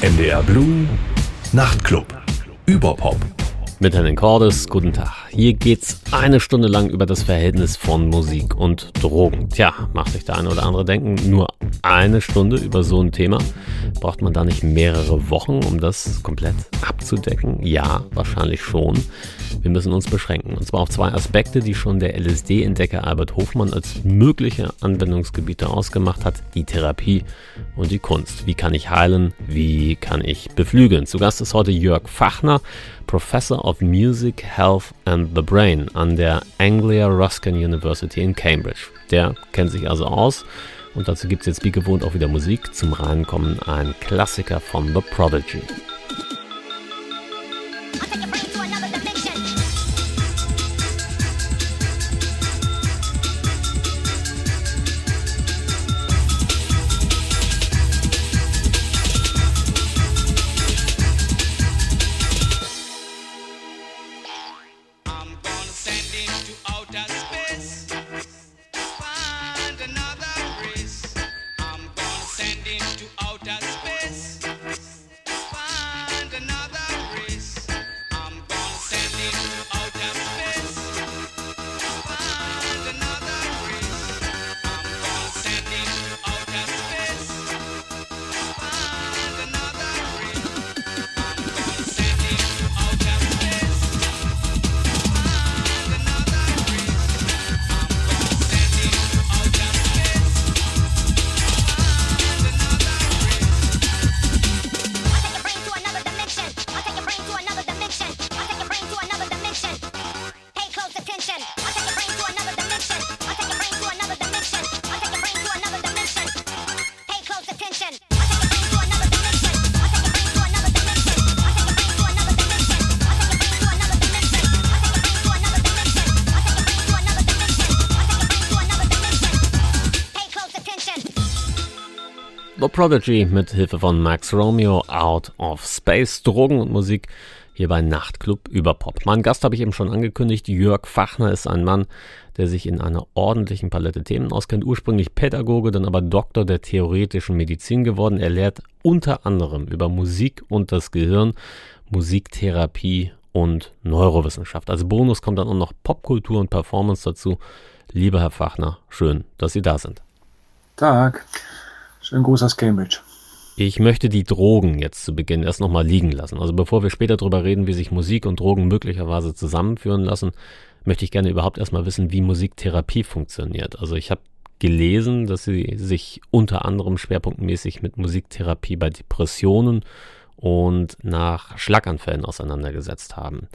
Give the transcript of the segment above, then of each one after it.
MDR Blue Nachtclub. Überpop. Mit Herrn Cordes, guten Tag. Hier geht's eine Stunde lang über das Verhältnis von Musik und Drogen. Tja, macht sich der eine oder andere denken, nur eine Stunde über so ein Thema? Braucht man da nicht mehrere Wochen, um das komplett abzudecken? Ja, wahrscheinlich schon. Wir müssen uns beschränken. Und zwar auf zwei Aspekte, die schon der LSD-Entdecker Albert Hofmann als mögliche Anwendungsgebiete ausgemacht hat. Die Therapie und die Kunst. Wie kann ich heilen? Wie kann ich beflügeln? Zu Gast ist heute Jörg Fachner, Professor of Music, Health and the Brain an der Anglia Ruskin University in Cambridge. Der kennt sich also aus. Und dazu gibt es jetzt wie gewohnt auch wieder Musik. Zum Reinkommen ein Klassiker von The Prodigy. Prodigy mit Hilfe von Max Romeo Out of Space, Drogen und Musik hier bei Nachtclub über Pop. Mein Gast habe ich eben schon angekündigt, Jörg Fachner ist ein Mann, der sich in einer ordentlichen Palette Themen auskennt, ursprünglich Pädagoge, dann aber Doktor der theoretischen Medizin geworden. Er lehrt unter anderem über Musik und das Gehirn, Musiktherapie und Neurowissenschaft. Als Bonus kommt dann auch noch Popkultur und Performance dazu. Lieber Herr Fachner, schön, dass Sie da sind. Tag. Schönen Gruß aus Cambridge. Ich möchte die Drogen jetzt zu Beginn erst nochmal liegen lassen. Also bevor wir später darüber reden, wie sich Musik und Drogen möglicherweise zusammenführen lassen, möchte ich gerne überhaupt erstmal wissen, wie Musiktherapie funktioniert. Also ich habe gelesen, dass Sie sich unter anderem schwerpunktmäßig mit Musiktherapie bei Depressionen und nach Schlaganfällen auseinandergesetzt haben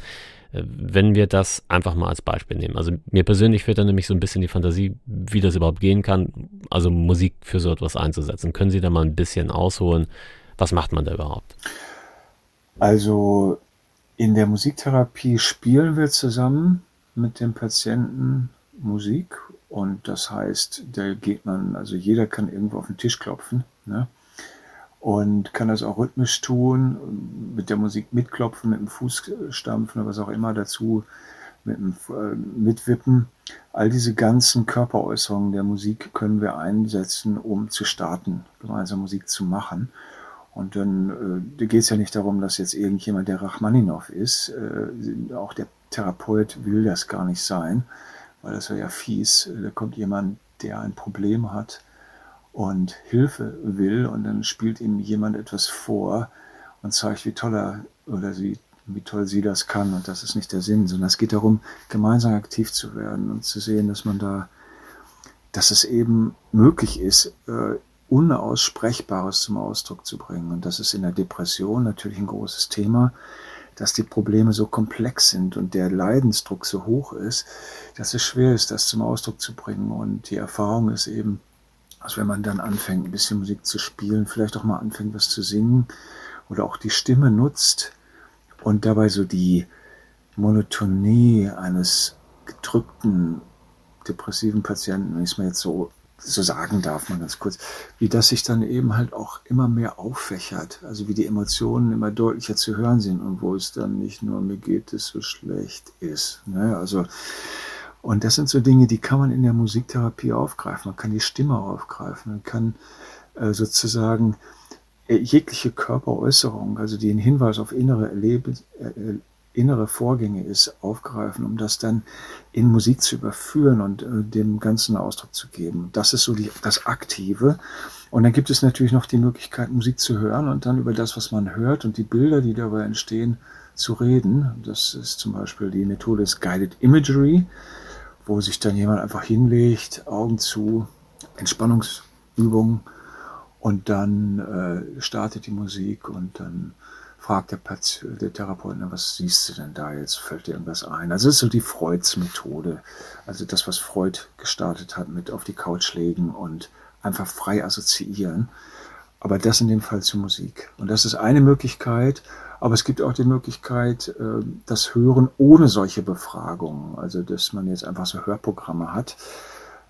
wenn wir das einfach mal als Beispiel nehmen. Also mir persönlich fehlt da nämlich so ein bisschen die Fantasie, wie das überhaupt gehen kann, also Musik für so etwas einzusetzen. Können Sie da mal ein bisschen ausholen? Was macht man da überhaupt? Also in der Musiktherapie spielen wir zusammen mit dem Patienten Musik und das heißt, da geht man, also jeder kann irgendwo auf den Tisch klopfen. Ne? Und kann das auch rhythmisch tun, mit der Musik mitklopfen, mit dem Fuß stampfen oder was auch immer dazu, mit dem äh, Mitwippen. All diese ganzen Körperäußerungen der Musik können wir einsetzen, um zu starten, gemeinsam Musik zu machen. Und dann äh, geht es ja nicht darum, dass jetzt irgendjemand der Rachmaninow ist. Äh, auch der Therapeut will das gar nicht sein, weil das wäre ja fies. Da kommt jemand, der ein Problem hat, und Hilfe will und dann spielt ihm jemand etwas vor und zeigt, wie toll er oder sie, wie toll sie das kann und das ist nicht der Sinn, sondern es geht darum, gemeinsam aktiv zu werden und zu sehen, dass man da, dass es eben möglich ist, äh, Unaussprechbares zum Ausdruck zu bringen. Und das ist in der Depression natürlich ein großes Thema, dass die Probleme so komplex sind und der Leidensdruck so hoch ist, dass es schwer ist, das zum Ausdruck zu bringen. Und die Erfahrung ist eben, also wenn man dann anfängt, ein bisschen Musik zu spielen, vielleicht auch mal anfängt, was zu singen oder auch die Stimme nutzt und dabei so die Monotonie eines gedrückten, depressiven Patienten, wenn ich es mal jetzt so, so sagen darf, mal ganz kurz, wie das sich dann eben halt auch immer mehr auffächert, also wie die Emotionen immer deutlicher zu hören sind und wo es dann nicht nur mir geht es so schlecht ist. Ne? Also und das sind so Dinge, die kann man in der Musiktherapie aufgreifen. Man kann die Stimme aufgreifen. Man kann äh, sozusagen jegliche Körperäußerung, also die einen Hinweis auf innere Erlebe, äh, innere Vorgänge ist, aufgreifen, um das dann in Musik zu überführen und äh, dem Ganzen Ausdruck zu geben. Das ist so die, das Aktive. Und dann gibt es natürlich noch die Möglichkeit, Musik zu hören und dann über das, was man hört und die Bilder, die dabei entstehen, zu reden. Das ist zum Beispiel die Methode des Guided Imagery, wo sich dann jemand einfach hinlegt, Augen zu, Entspannungsübungen und dann äh, startet die Musik und dann fragt der, Patient, der Therapeut, was siehst du denn da jetzt? Fällt dir irgendwas ein? Also das ist so die Freuds Methode. Also das, was Freud gestartet hat mit auf die Couch legen und einfach frei assoziieren. Aber das in dem Fall zur Musik. Und das ist eine Möglichkeit. Aber es gibt auch die Möglichkeit, äh, das Hören ohne solche Befragungen. Also, dass man jetzt einfach so Hörprogramme hat.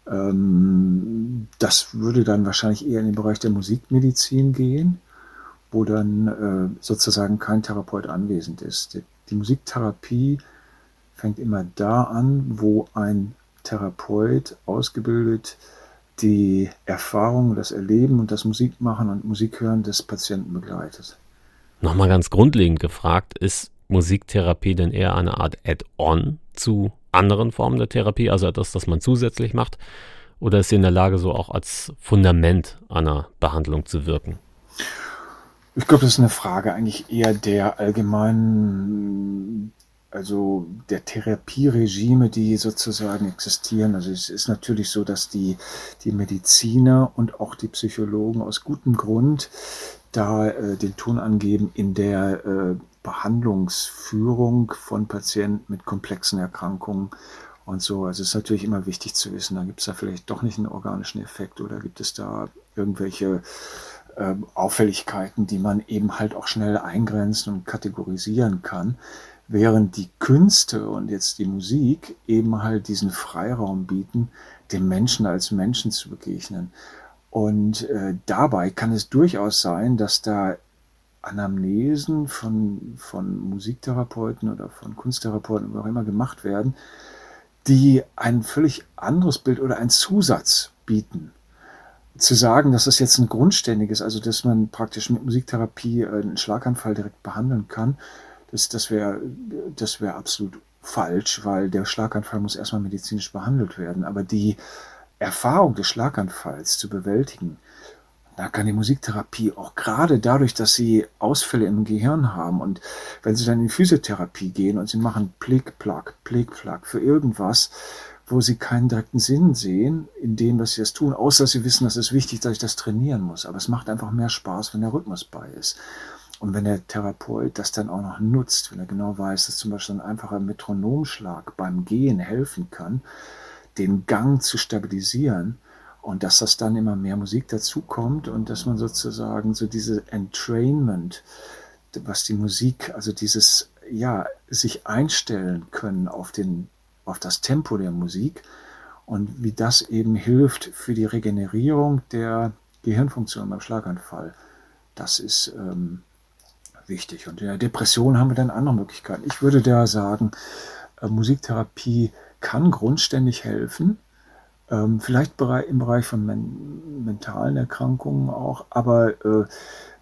Ähm, das würde dann wahrscheinlich eher in den Bereich der Musikmedizin gehen wo dann äh, sozusagen kein Therapeut anwesend ist. Die, Musiktherapie fängt immer da an, wo ein Therapeut ausgebildet die Erfahrung, das Erleben und das Musikmachen und Musikhören des Patienten begleitet. Nochmal ganz grundlegend gefragt, ist Musiktherapie denn eher eine Art Add-on zu anderen Formen der Therapie, also etwas, das man zusätzlich macht, oder ist sie in der Lage, so auch als Fundament einer Behandlung zu wirken? Ich glaube, das ist eine Frage eigentlich eher der allgemeinen, also der Therapieregime, die sozusagen existieren. Also es ist natürlich so, dass die, die Mediziner und auch die Psychologen aus gutem Grund da äh, den Ton angeben in der äh, Behandlungsführung von Patienten mit komplexen Erkrankungen und so. Also es ist natürlich immer wichtig zu wissen, da gibt es da vielleicht doch nicht einen organischen Effekt oder gibt es da irgendwelche äh, Auffälligkeiten, die man eben halt auch schnell eingrenzen und kategorisieren kann, während die Künste und jetzt die Musik eben halt diesen Freiraum bieten, dem Menschen als Menschen zu begegnen. Und äh, dabei kann es durchaus sein, dass da Anamnesen von, von Musiktherapeuten oder von Kunsttherapeuten, wo auch immer gemacht werden, die ein völlig anderes Bild oder einen Zusatz bieten zu sagen, dass das jetzt ein grundständiges, also dass man praktisch mit Musiktherapie einen Schlaganfall direkt behandeln kann, das, das wäre das wäre absolut falsch, weil der Schlaganfall muss erstmal medizinisch behandelt werden. Aber die Erfahrung des Schlaganfalls zu bewältigen, da kann die Musiktherapie auch gerade dadurch, dass sie Ausfälle im Gehirn haben und wenn sie dann in Physiotherapie gehen und sie machen Plick-Plack, Plick-Plack für irgendwas, wo sie keinen direkten Sinn sehen in dem, was sie das tun, außer dass sie wissen, dass es wichtig ist, dass ich das trainieren muss. Aber es macht einfach mehr Spaß, wenn der Rhythmus bei ist. Und wenn der Therapeut das dann auch noch nutzt, wenn er genau weiß, dass zum Beispiel ein einfacher Metronomschlag beim Gehen helfen kann, den Gang zu stabilisieren und dass das dann immer mehr Musik dazukommt und dass man sozusagen so diese Entrainment, was die Musik, also dieses, ja, sich einstellen können auf den auf das Tempo der Musik und wie das eben hilft für die Regenerierung der Gehirnfunktion beim Schlaganfall. Das ist ähm, wichtig. Und in der Depression haben wir dann andere Möglichkeiten. Ich würde da sagen, äh, Musiktherapie kann grundständig helfen. Ähm, vielleicht im Bereich von men mentalen Erkrankungen auch, aber äh,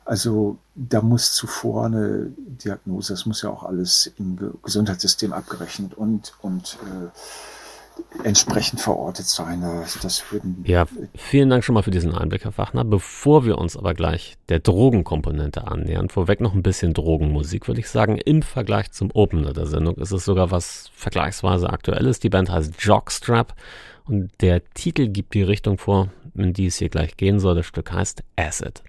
also da muss zuvor eine Diagnose, das muss ja auch alles im Gesundheitssystem abgerechnet und, und äh, entsprechend verortet sein. Das würden ja, vielen Dank schon mal für diesen Einblick, Herr Fachner. Bevor wir uns aber gleich der Drogenkomponente annähern, vorweg noch ein bisschen Drogenmusik, würde ich sagen. Im Vergleich zum Opener der Sendung ist es sogar was vergleichsweise Aktuelles. Die Band heißt Jockstrap und der Titel gibt die Richtung vor, in die es hier gleich gehen soll. Das Stück heißt Acid.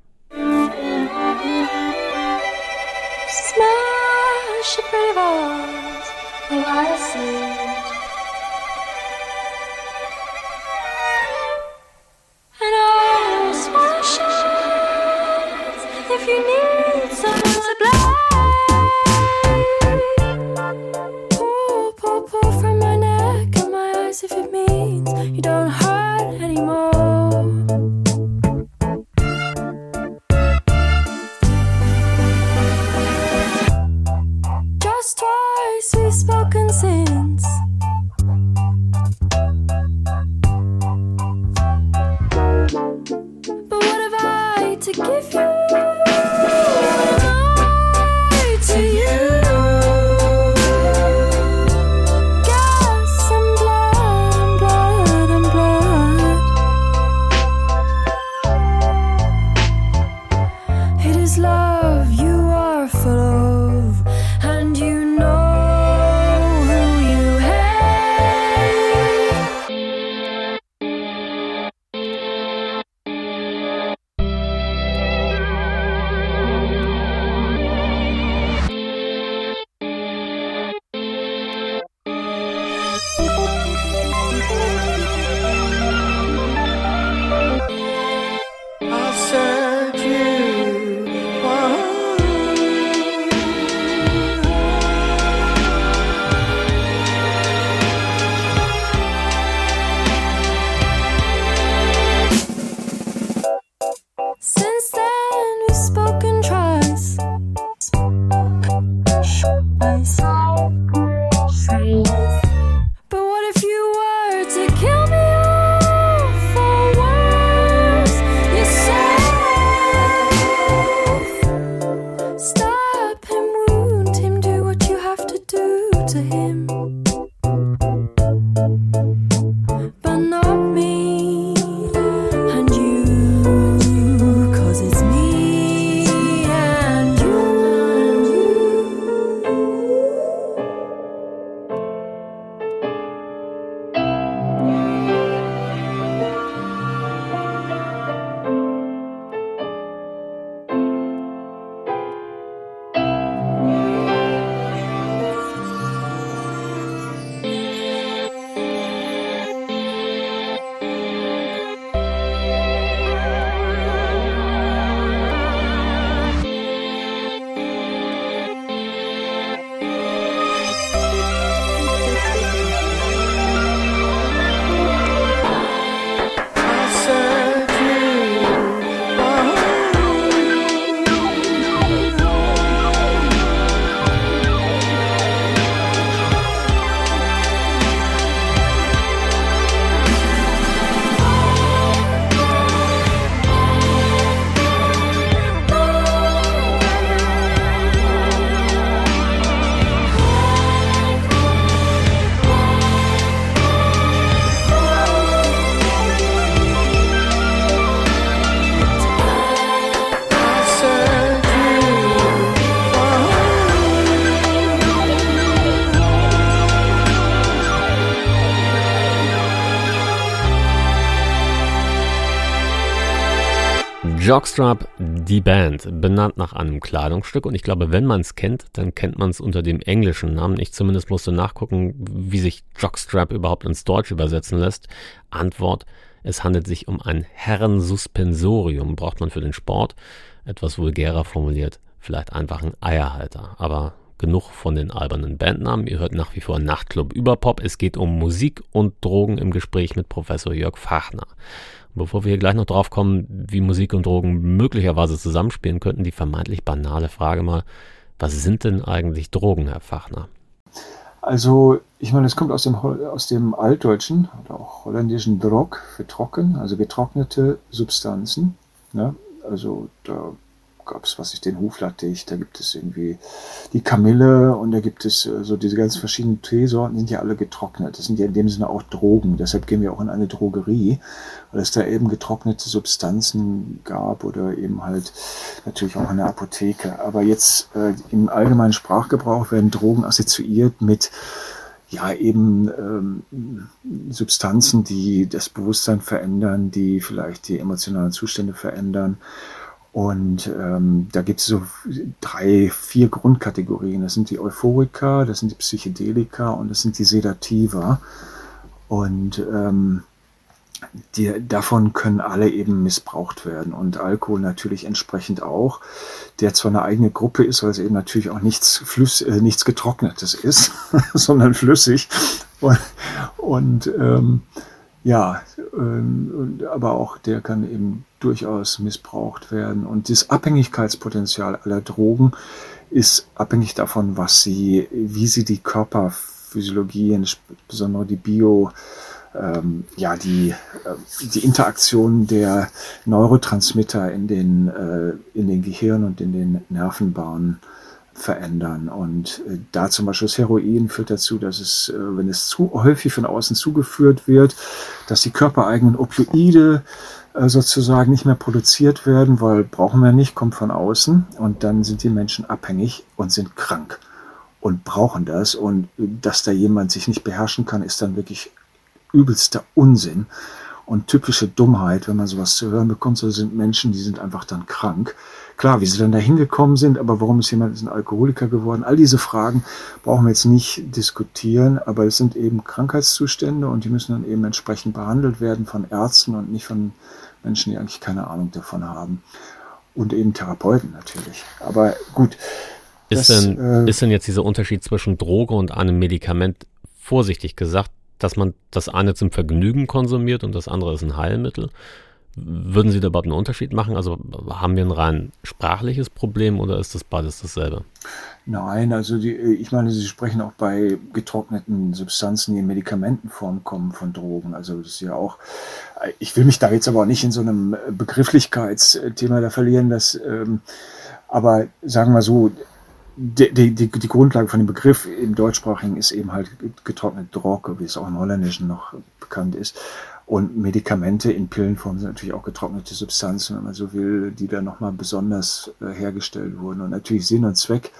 Smash rivers, Jockstrap, die Band, benannt nach einem Kleidungsstück und ich glaube, wenn man es kennt, dann kennt man es unter dem englischen Namen. Ich zumindest musste nachgucken, wie sich Jockstrap überhaupt ins Deutsch übersetzen lässt. Antwort, es handelt sich um ein Herrensuspensorium, braucht man für den Sport. Etwas vulgärer formuliert, vielleicht einfach ein Eierhalter. Aber genug von den albernen Bandnamen. Ihr hört nach wie vor Nachtclub Überpop. Es geht um Musik und Drogen im Gespräch mit Professor Jörg Fachner. Bevor wir hier gleich noch drauf kommen, wie Musik und Drogen möglicherweise zusammenspielen könnten, die vermeintlich banale Frage mal, was sind denn eigentlich Drogen, Herr Fachner? Also, ich meine, es kommt aus dem, aus dem Altdeutschen oder auch holländischen Drog für trocken, also getrocknete Substanzen. Ne? Also, da gab es, was ich, den Huflattich, da gibt es irgendwie die Kamille und da gibt es äh, so diese ganz verschiedenen Teesorten, sind ja alle getrocknet. Das sind ja in dem Sinne auch Drogen. Deshalb gehen wir auch in eine Drogerie, weil es da eben getrocknete Substanzen gab oder eben halt natürlich auch in der Apotheke. Aber jetzt äh, im allgemeinen Sprachgebrauch werden Drogen assoziiert mit ja eben ähm, Substanzen, die das Bewusstsein verändern, die vielleicht die emotionalen Zustände verändern und ähm, da gibt es so drei, vier Grundkategorien. Das sind die Euphorika, das sind die Psychedelika und das sind die Sedativa. Und ähm, die, davon können alle eben missbraucht werden. Und Alkohol natürlich entsprechend auch, der zwar eine eigene Gruppe ist, weil es eben natürlich auch nichts, Flüss, äh, nichts Getrocknetes ist, sondern flüssig. Und, und ähm, ja, ähm, aber auch der kann eben durchaus missbraucht werden. Und das Abhängigkeitspotenzial aller Drogen ist abhängig davon, was sie, wie sie die Körperphysiologie, insbesondere die Bio, ähm, ja, die, äh, die Interaktion der Neurotransmitter in den, äh, in den Gehirn und in den Nervenbahnen verändern. Und äh, da zum Beispiel das Heroin führt dazu, dass es, äh, wenn es zu häufig von außen zugeführt wird, dass die körpereigenen Opioide äh, sozusagen nicht mehr produziert werden, weil brauchen wir nicht, kommt von außen und dann sind die Menschen abhängig und sind krank und brauchen das und dass da jemand sich nicht beherrschen kann, ist dann wirklich übelster Unsinn und typische Dummheit, wenn man sowas zu hören bekommt. So sind Menschen, die sind einfach dann krank. Klar, wie sie dann da hingekommen sind, aber warum ist jemand ein Alkoholiker geworden? All diese Fragen brauchen wir jetzt nicht diskutieren, aber es sind eben Krankheitszustände und die müssen dann eben entsprechend behandelt werden von Ärzten und nicht von Menschen, die eigentlich keine Ahnung davon haben. Und eben Therapeuten natürlich. Aber gut. Ist, das, denn, äh, ist denn jetzt dieser Unterschied zwischen Droge und einem Medikament vorsichtig gesagt dass man das eine zum Vergnügen konsumiert und das andere ist ein Heilmittel. Würden Sie da überhaupt einen Unterschied machen? Also haben wir ein rein sprachliches Problem oder ist das beides dasselbe? Nein, also die, ich meine, Sie sprechen auch bei getrockneten Substanzen, die in Medikamentenform kommen, von Drogen. Also das ist ja auch, ich will mich da jetzt aber auch nicht in so einem Begrifflichkeitsthema da verlieren, dass, ähm, aber sagen wir so, die, die, die, die Grundlage von dem Begriff im Deutschsprachigen ist eben halt getrocknete Droge, wie es auch im Holländischen noch bekannt ist. Und Medikamente in Pillenform sind natürlich auch getrocknete Substanzen, wenn man so will, die dann nochmal besonders äh, hergestellt wurden. Und natürlich Sinn und Zweck.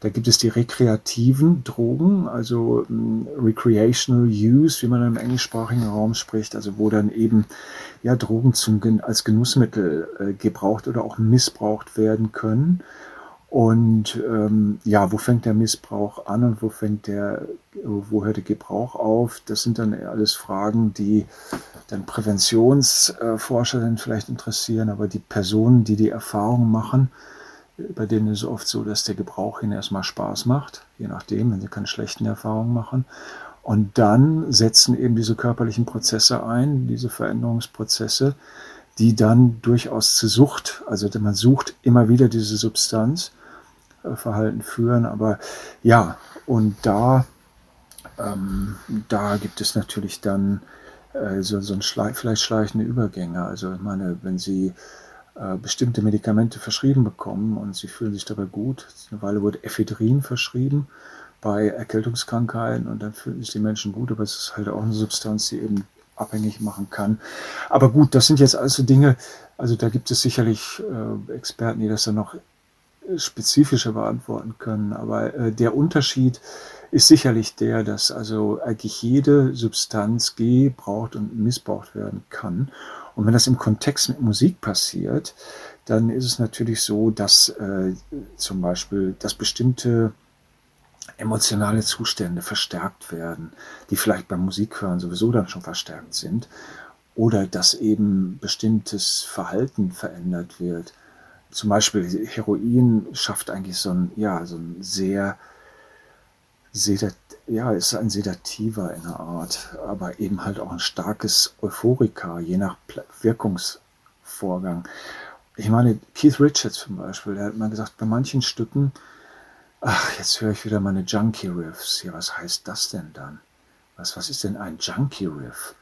Da gibt es die rekreativen Drogen, also ähm, recreational use, wie man im englischsprachigen Raum spricht, also wo dann eben ja Drogen zum, als Genussmittel äh, gebraucht oder auch missbraucht werden können. Und ähm, ja, wo fängt der Missbrauch an und wo fängt der, wo hört der Gebrauch auf? Das sind dann alles Fragen, die dann Präventionsforscher dann vielleicht interessieren, aber die Personen, die die Erfahrung machen, bei denen ist es oft so, dass der Gebrauch ihnen erstmal Spaß macht, je nachdem, wenn sie keine schlechten Erfahrungen machen. Und dann setzen eben diese körperlichen Prozesse ein, diese Veränderungsprozesse, die dann durchaus zur Sucht, also man sucht immer wieder diese Substanz Verhalten führen. Aber ja, und da, ähm, da gibt es natürlich dann äh, so, so ein Schle vielleicht schleichende Übergänge. Also ich meine, wenn Sie äh, bestimmte Medikamente verschrieben bekommen und Sie fühlen sich dabei gut, eine Weile wurde Ephedrin verschrieben bei Erkältungskrankheiten und dann fühlen sich die Menschen gut, aber es ist halt auch eine Substanz, die eben abhängig machen kann. Aber gut, das sind jetzt alles so Dinge, also da gibt es sicherlich äh, Experten, die das dann noch spezifischer beantworten können. Aber äh, der Unterschied ist sicherlich der, dass also eigentlich jede Substanz gebraucht und missbraucht werden kann. Und wenn das im Kontext mit Musik passiert, dann ist es natürlich so, dass äh, zum Beispiel, dass bestimmte emotionale Zustände verstärkt werden, die vielleicht beim Musikhören sowieso dann schon verstärkt sind, oder dass eben bestimmtes Verhalten verändert wird zum Beispiel Heroin schafft eigentlich so ein, ja, so ein sehr, sedat, ja, ist ein Sedativer in der Art, aber eben halt auch ein starkes Euphorika, je nach Wirkungsvorgang. Ich meine, Keith Richards zum Beispiel, der hat mal gesagt, bei manchen Stücken, ach, jetzt höre ich wieder meine Junkie-Riffs. Ja, was heißt das denn dann? Was, was ist denn ein Junkie-Riff?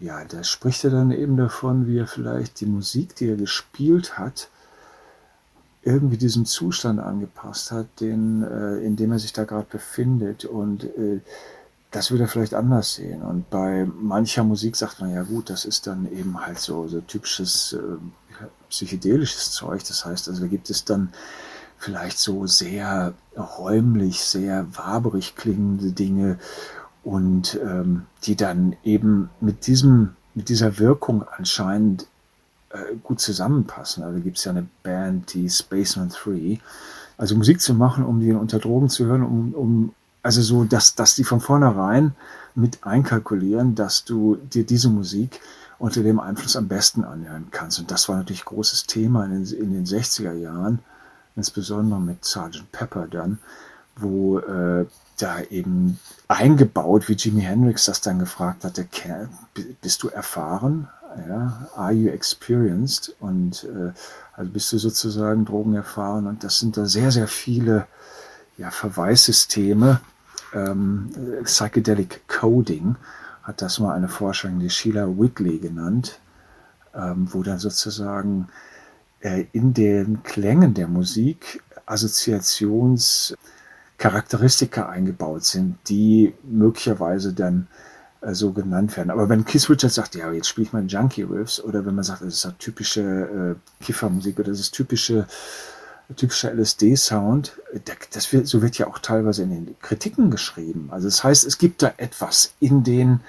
Ja, da spricht er dann eben davon, wie er vielleicht die Musik, die er gespielt hat, irgendwie diesem Zustand angepasst hat, den, äh, in dem er sich da gerade befindet. Und äh, das würde er vielleicht anders sehen. Und bei mancher Musik sagt man, ja gut, das ist dann eben halt so, so typisches äh, psychedelisches Zeug. Das heißt, also da gibt es dann vielleicht so sehr räumlich, sehr waberig klingende Dinge und ähm, die dann eben mit diesem, mit dieser Wirkung anscheinend äh, gut zusammenpassen. Also gibt es ja eine Band, die Spaceman 3. Also Musik zu machen, um die unter Drogen zu hören, um, um also so, dass, dass die von vornherein mit einkalkulieren, dass du dir diese Musik unter dem Einfluss am besten anhören kannst. Und das war natürlich großes Thema in den, in den 60er Jahren, insbesondere mit Sgt. Pepper dann, wo äh, da eben eingebaut, wie Jimi Hendrix das dann gefragt hatte, bist du erfahren? ja, are you experienced? Und äh, also bist du sozusagen drogenerfahren und das sind da sehr, sehr viele ja, Verweissysteme. Ähm, Psychedelic Coding hat das mal eine Forscherin, die Sheila Whitley genannt, ähm, wo dann sozusagen äh, in den Klängen der Musik Assoziationscharakteristika eingebaut sind, die möglicherweise dann äh, so genannt werden. Aber wenn Keith Richards sagt, ja, jetzt spiele ich mal Junkie Riffs, oder wenn man sagt, das ist halt typische äh, Kiffermusik oder das ist typische typischer LSD-Sound, das wird, so wird ja auch teilweise in den Kritiken geschrieben. Also das heißt, es gibt da etwas in den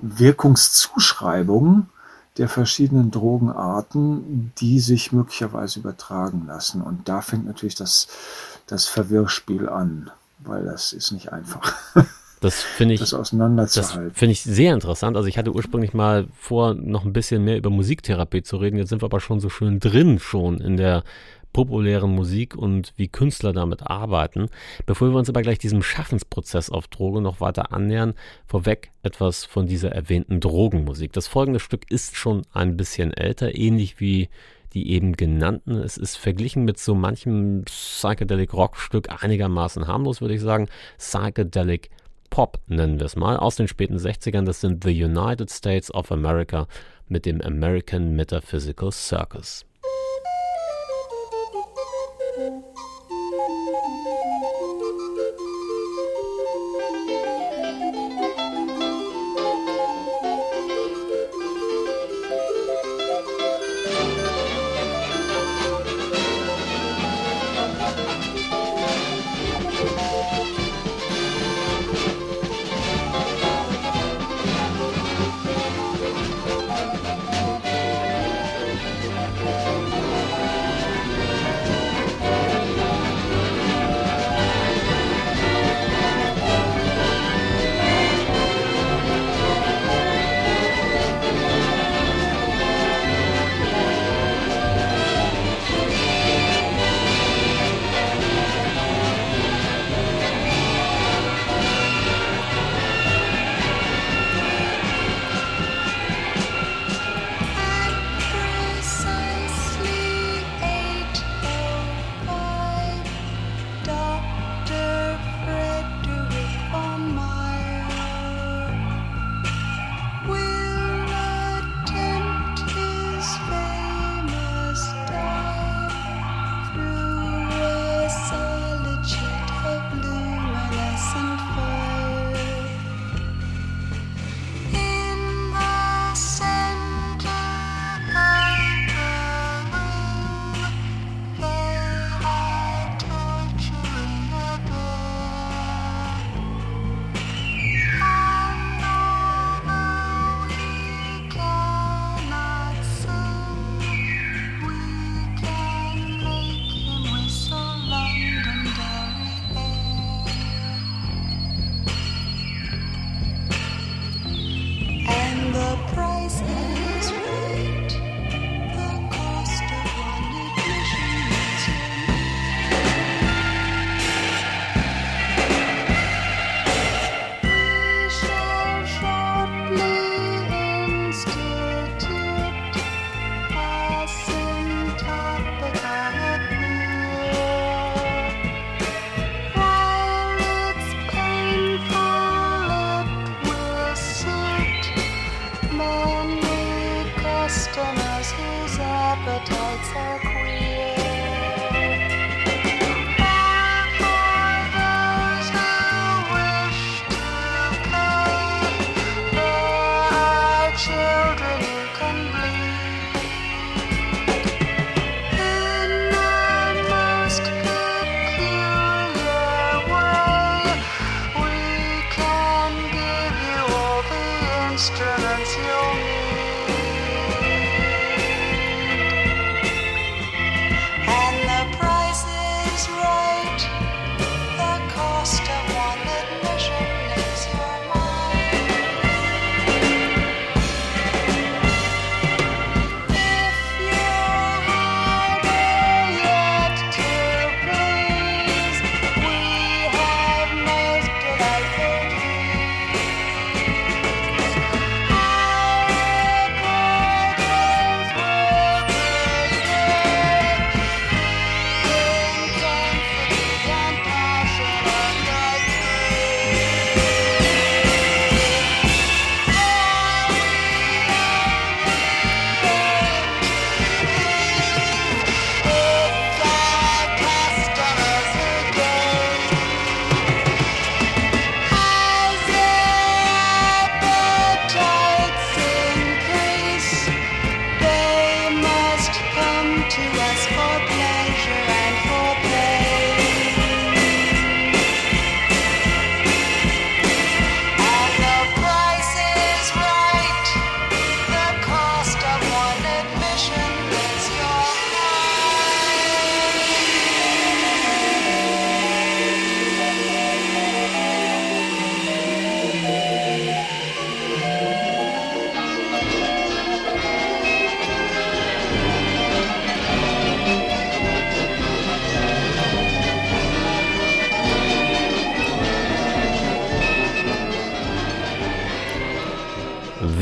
Wirkungszuschreibungen der verschiedenen Drogenarten, die sich möglicherweise übertragen lassen. Und da fängt natürlich das, das Verwirrspiel an, weil das ist nicht einfach. Das finde ich, das auseinanderzuhalten. Das finde ich sehr interessant. Also ich hatte ursprünglich mal vor, noch ein bisschen mehr über Musiktherapie zu reden. Jetzt sind wir aber schon so schön drin schon in der populären Musik und wie Künstler damit arbeiten. Bevor wir uns aber gleich diesem Schaffensprozess auf Droge noch weiter annähern, vorweg etwas von dieser erwähnten Drogenmusik. Das folgende Stück ist schon ein bisschen älter, ähnlich wie die eben genannten. Es ist verglichen mit so manchem Psychedelic Rock-Stück einigermaßen harmlos, würde ich sagen. Psychedelic Pop nennen wir es mal, aus den späten 60ern. Das sind The United States of America mit dem American Metaphysical Circus.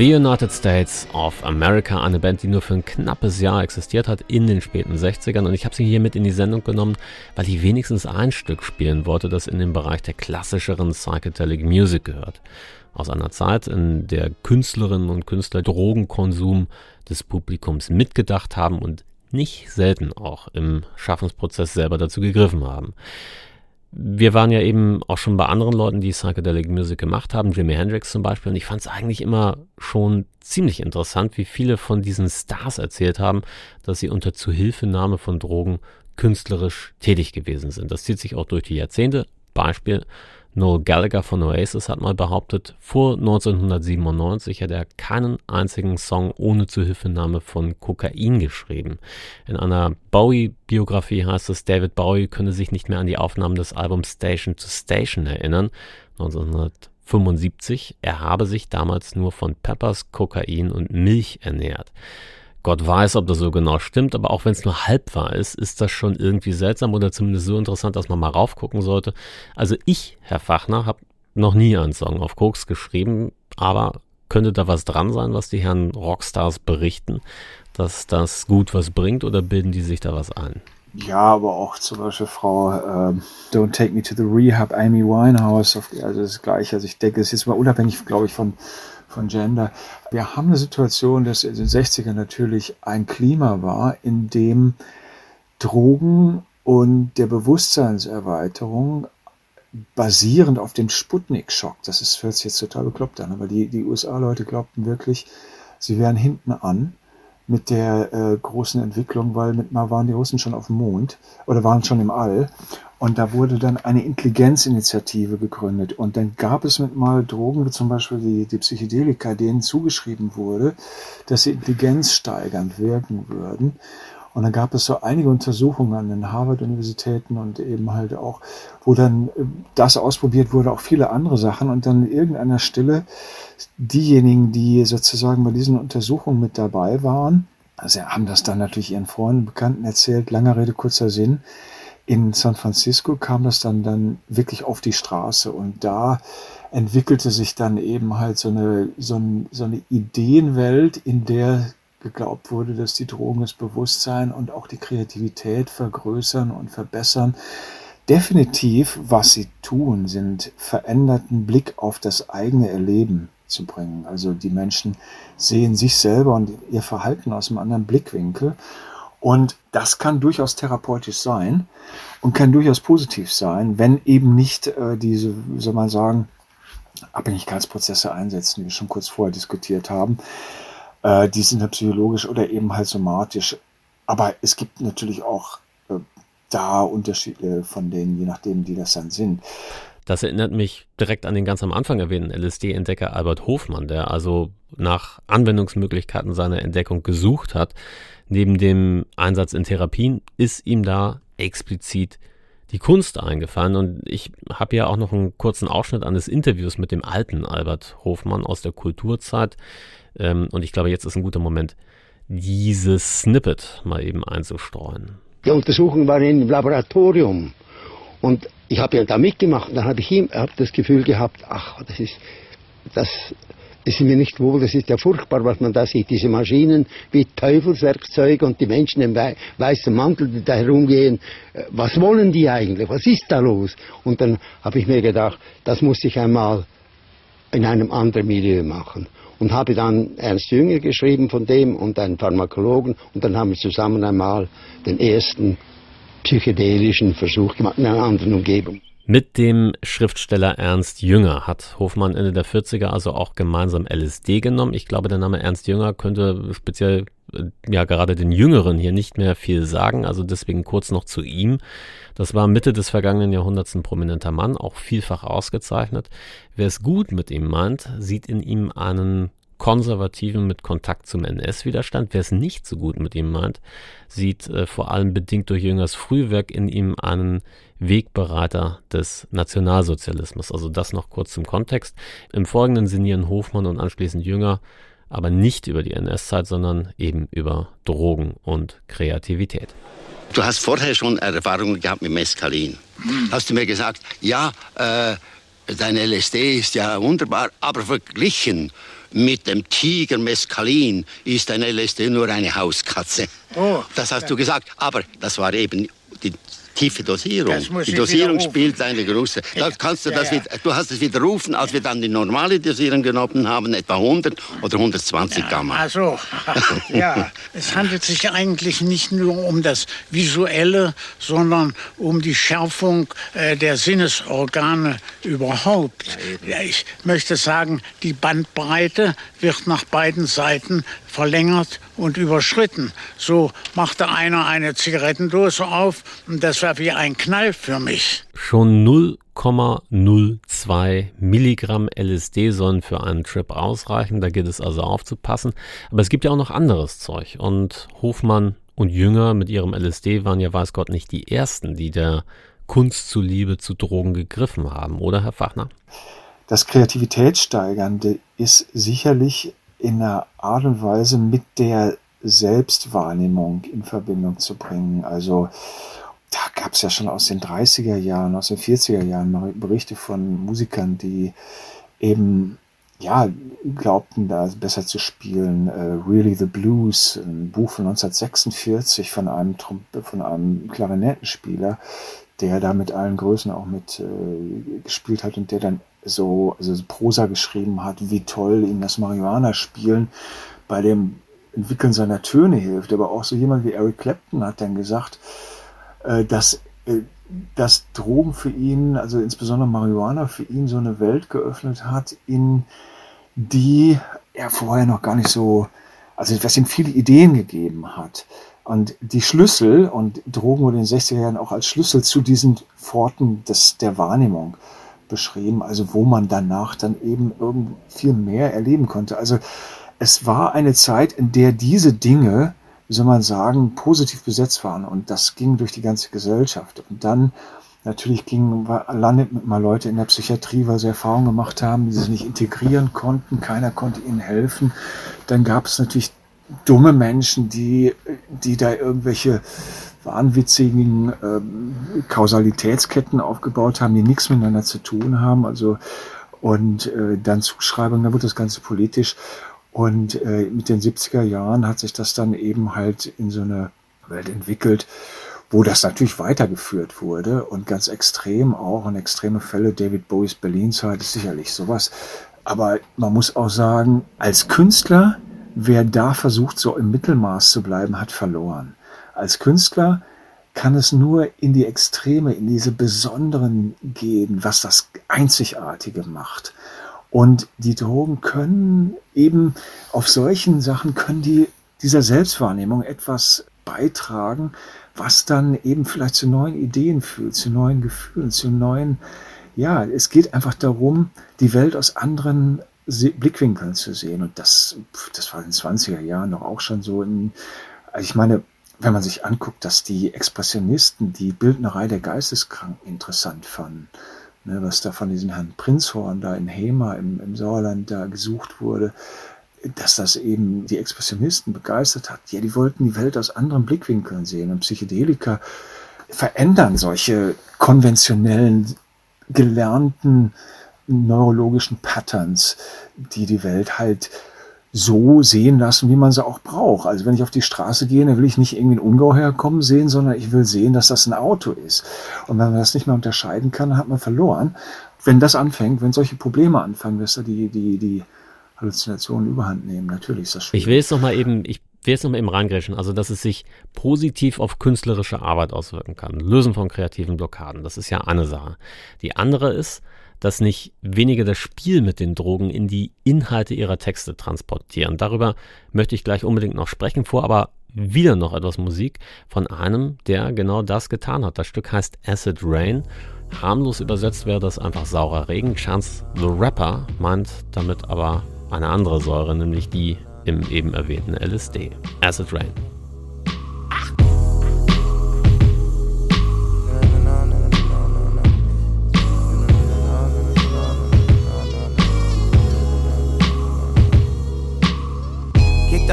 The United States of America, eine Band, die nur für ein knappes Jahr existiert hat in den späten 60ern. Und ich habe sie hier mit in die Sendung genommen, weil ich wenigstens ein Stück spielen wollte, das in den Bereich der klassischeren Psychedelic Music gehört. Aus einer Zeit, in der Künstlerinnen und Künstler Drogenkonsum des Publikums mitgedacht haben und nicht selten auch im Schaffensprozess selber dazu gegriffen haben. Wir waren ja eben auch schon bei anderen Leuten, die Psychedelic Music gemacht haben, Jimi Hendrix zum Beispiel, und ich fand es eigentlich immer schon ziemlich interessant, wie viele von diesen Stars erzählt haben, dass sie unter Zuhilfenahme von Drogen künstlerisch tätig gewesen sind. Das zieht sich auch durch die Jahrzehnte. Beispiel Noel Gallagher von Oasis hat mal behauptet, vor 1997 hätte er keinen einzigen Song ohne Zuhilfenahme von Kokain geschrieben. In einer Bowie-Biografie heißt es, David Bowie könne sich nicht mehr an die Aufnahmen des Albums Station to Station erinnern, 1975. Er habe sich damals nur von Peppers, Kokain und Milch ernährt. Gott weiß, ob das so genau stimmt, aber auch wenn es nur halb wahr ist, ist das schon irgendwie seltsam oder zumindest so interessant, dass man mal raufgucken sollte. Also ich, Herr Fachner, habe noch nie einen Song auf Koks geschrieben, aber könnte da was dran sein, was die Herren Rockstars berichten, dass das gut was bringt oder bilden die sich da was ein? Ja, aber auch zum Beispiel Frau äh, Don't Take Me to the Rehab, Amy Winehouse, also das gleiche. Also ich denke, es ist mal unabhängig, glaube ich, von von Gender. Wir haben eine Situation, dass in den 60ern natürlich ein Klima war, in dem Drogen und der Bewusstseinserweiterung basierend auf dem Sputnik-Schock, das ist, hört sich jetzt total bekloppt an, aber die, die USA-Leute glaubten wirklich, sie wären hinten an mit der äh, großen Entwicklung, weil mit mal waren die Russen schon auf dem Mond oder waren schon im All und da wurde dann eine Intelligenzinitiative gegründet. Und dann gab es mit mal Drogen, wie zum Beispiel die, die Psychedelika, denen zugeschrieben wurde, dass sie intelligenzsteigernd wirken würden. Und dann gab es so einige Untersuchungen an den Harvard-Universitäten und eben halt auch, wo dann äh, das ausprobiert wurde, auch viele andere Sachen. Und dann in irgendeiner Stelle diejenigen, die sozusagen bei diesen Untersuchungen mit dabei waren, also haben das dann natürlich ihren Freunden, Bekannten erzählt, langer Rede, kurzer Sinn in San Francisco kam das dann, dann wirklich auf die Straße und da entwickelte sich dann eben halt so eine, so, ein, so eine Ideenwelt, in der geglaubt wurde, dass die Drogen das Bewusstsein und auch die Kreativität vergrößern und verbessern. Definitiv, was sie tun, sind veränderten Blick auf das eigene Erleben zu bringen. Also die Menschen sehen sich selber und ihr Verhalten aus einem anderen Blickwinkel und das kann durchaus therapeutisch sein und kann durchaus positiv sein, wenn eben nicht äh, diese, wie soll man sagen, Abhängigkeitsprozesse einsetzen, die wir schon kurz vorher diskutiert haben. Äh, die sind ja psychologisch oder eben halt somatisch. Aber es gibt natürlich auch äh, da Unterschiede von denen, je nachdem, die das dann sind. Das erinnert mich direkt an den ganz am Anfang erwähnten LSD-Entdecker Albert Hofmann, der also nach Anwendungsmöglichkeiten seiner Entdeckung gesucht hat. Neben dem Einsatz in Therapien ist ihm da explizit die Kunst eingefallen. Und ich habe ja auch noch einen kurzen Ausschnitt eines Interviews mit dem alten Albert Hofmann aus der Kulturzeit. Ähm, und ich glaube, jetzt ist ein guter Moment, dieses Snippet mal eben einzustreuen. Die Untersuchung war im Laboratorium. Und ich habe ja da mitgemacht. Dann habe ich ihm, hab das Gefühl gehabt, ach, das ist, das, das ist mir nicht wohl, das ist ja furchtbar, was man da sieht. Diese Maschinen wie Teufelswerkzeuge und die Menschen im weißen Mantel, die da herumgehen. Äh, was wollen die eigentlich? Was ist da los? Und dann habe ich mir gedacht, das muss ich einmal in einem anderen Milieu machen. Und habe dann Ernst Jünger geschrieben von dem und einen Pharmakologen und dann haben wir zusammen einmal den ersten psychedelischen Versuch gemacht in einer anderen Umgebung. Mit dem Schriftsteller Ernst Jünger hat Hofmann Ende der 40er also auch gemeinsam LSD genommen. Ich glaube, der Name Ernst Jünger könnte speziell äh, ja gerade den Jüngeren hier nicht mehr viel sagen, also deswegen kurz noch zu ihm. Das war Mitte des vergangenen Jahrhunderts ein prominenter Mann, auch vielfach ausgezeichnet. Wer es gut mit ihm meint, sieht in ihm einen Konservativen mit Kontakt zum NS-Widerstand. Wer es nicht so gut mit ihm meint, sieht äh, vor allem bedingt durch Jüngers Frühwerk in ihm einen Wegbereiter des Nationalsozialismus. Also das noch kurz zum Kontext. Im Folgenden sinnieren Hofmann und anschließend Jünger aber nicht über die NS-Zeit, sondern eben über Drogen und Kreativität. Du hast vorher schon Erfahrungen gehabt mit Mescalin. Hm. Hast du mir gesagt, ja, äh, dein LSD ist ja wunderbar, aber verglichen mit dem Tiger Mescalin ist ein LSD nur eine Hauskatze. Oh, das hast du gesagt. Aber das war eben die tiefe Dosierung. Die Dosierung spielt eine große. Da kannst du, das. Wieder, du hast es widerrufen, als wir dann die normale Dosierung genommen haben, etwa 100 oder 120 ja, Gamma. Also, ja, es handelt sich eigentlich nicht nur um das Visuelle, sondern um die Schärfung äh, der Sinnesorgane überhaupt. Ja, ich möchte sagen, die Bandbreite wird nach beiden Seiten verlängert und überschritten. So machte einer eine Zigarettendose auf und das war wie ein Knall für mich. Schon 0,02 Milligramm LSD sollen für einen Trip ausreichen. Da geht es also aufzupassen. Aber es gibt ja auch noch anderes Zeug. Und Hofmann und Jünger mit ihrem LSD waren ja weiß Gott nicht die ersten, die der Kunst zuliebe zu Drogen gegriffen haben, oder Herr Fachner? Das Kreativitätssteigernde ist sicherlich in einer Art und Weise mit der Selbstwahrnehmung in Verbindung zu bringen. Also da gab es ja schon aus den 30er Jahren, aus den 40er Jahren Berichte von Musikern, die eben ja, glaubten da besser zu spielen. Uh, really the Blues, ein Buch von 1946 von einem, von einem Klarinettenspieler, der da mit allen Größen auch mit äh, gespielt hat und der dann so, also Prosa geschrieben hat, wie toll ihm das Marihuana-Spielen bei dem Entwickeln seiner Töne hilft. Aber auch so jemand wie Eric Clapton hat dann gesagt, äh, dass, äh, dass Drogen für ihn, also insbesondere Marihuana für ihn so eine Welt geöffnet hat, in die er vorher noch gar nicht so, also was ihm viele Ideen gegeben hat. Und die Schlüssel, und Drogen wurde in den 60er Jahren auch als Schlüssel zu diesen Pforten des, der Wahrnehmung beschrieben, also wo man danach dann eben viel mehr erleben konnte. Also es war eine Zeit, in der diese Dinge, wie soll man sagen, positiv besetzt waren und das ging durch die ganze Gesellschaft. Und dann natürlich gingen, landeten mal Leute in der Psychiatrie, weil sie Erfahrungen gemacht haben, die sie nicht integrieren konnten, keiner konnte ihnen helfen. Dann gab es natürlich dumme Menschen, die, die da irgendwelche wahnwitzigen ähm, Kausalitätsketten aufgebaut haben, die nichts miteinander zu tun haben. Also und äh, dann Zuschreibungen, da wird das Ganze politisch. Und äh, mit den 70er Jahren hat sich das dann eben halt in so eine Welt entwickelt, wo das natürlich weitergeführt wurde und ganz extrem auch und extreme Fälle. David Bowies Berlin-Zeit ist sicherlich sowas. Aber man muss auch sagen, als Künstler, wer da versucht, so im Mittelmaß zu bleiben, hat verloren. Als Künstler kann es nur in die Extreme, in diese Besonderen gehen, was das Einzigartige macht. Und die Drogen können eben auf solchen Sachen, können die dieser Selbstwahrnehmung etwas beitragen, was dann eben vielleicht zu neuen Ideen führt, zu neuen Gefühlen, zu neuen, ja, es geht einfach darum, die Welt aus anderen Blickwinkeln zu sehen. Und das, das war in den 20er Jahren doch auch schon so in, ich meine, wenn man sich anguckt, dass die Expressionisten die Bildnerei der Geisteskranken interessant fanden, ne, was da von diesem Herrn Prinzhorn da in Hema im, im Sauerland da gesucht wurde, dass das eben die Expressionisten begeistert hat. Ja, die wollten die Welt aus anderen Blickwinkeln sehen und Psychedelika verändern solche konventionellen, gelernten neurologischen Patterns, die die Welt halt so sehen lassen, wie man sie auch braucht. Also wenn ich auf die Straße gehe, dann will ich nicht irgendwie ein Ungeheuer kommen sehen, sondern ich will sehen, dass das ein Auto ist. Und wenn man das nicht mehr unterscheiden kann, dann hat man verloren. Wenn das anfängt, wenn solche Probleme anfangen, dass da die, die, die Halluzinationen überhand nehmen, natürlich ist das schwierig. Ich will es nochmal eben, ich will es nochmal eben reingrätschen, also dass es sich positiv auf künstlerische Arbeit auswirken kann. Lösen von kreativen Blockaden, das ist ja eine Sache. Die andere ist, dass nicht wenige das Spiel mit den Drogen in die Inhalte ihrer Texte transportieren. Darüber möchte ich gleich unbedingt noch sprechen, vor aber wieder noch etwas Musik von einem, der genau das getan hat. Das Stück heißt Acid Rain. Harmlos übersetzt wäre das einfach saurer Regen. Chance the Rapper meint damit aber eine andere Säure, nämlich die im eben erwähnten LSD. Acid Rain.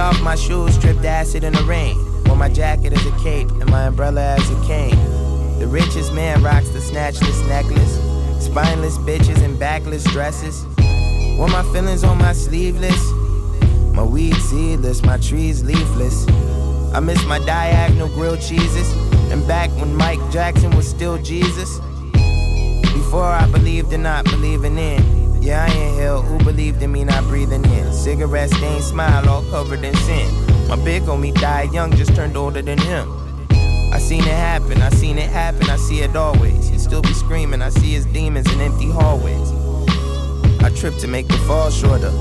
Off my shoes, stripped acid in the rain. Wore my jacket as a cape and my umbrella as a cane. The richest man rocks the snatchless necklace. Spineless bitches in backless dresses. Wore my feelings on my sleeveless. My weed seedless, my trees leafless. I miss my diagonal grilled cheeses. And back when Mike Jackson was still Jesus. Before I believed in not believing in. Yeah, I inhale. Who believed in me not breathing in? Cigarette stained smile, all covered in sin. My big homie died young, just turned older than him. I seen it happen, I seen it happen, I see it always. He still be screaming, I see his demons in empty hallways. I tripped to make the fall shorter.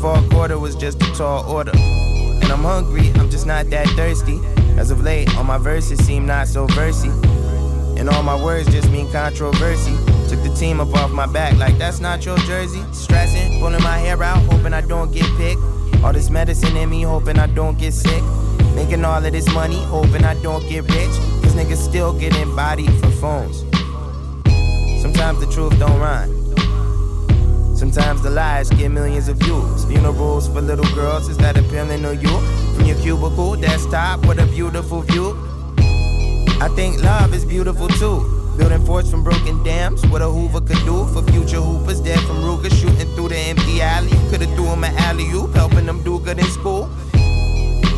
Fall quarter was just a tall order. And I'm hungry, I'm just not that thirsty. As of late, all my verses seem not so versy. And all my words just mean controversy. Took the team up off my back like that's not your jersey. Stressing, pulling my hair out, hoping I don't get picked. All this medicine in me, hoping I don't get sick. Making all of this money, hoping I don't get rich. Cause niggas still getting bodied for phones. Sometimes the truth don't rhyme. Sometimes the lies get millions of views. Funerals for little girls, is that appealing to you? From your cubicle, desktop, what a beautiful view. I think love is beautiful too. Building forts from broken dams, what a Hoover could do for future hoopers. Dead from Ruger, shooting through the empty alley. Could've threw him an alley oop, helping them do good in school.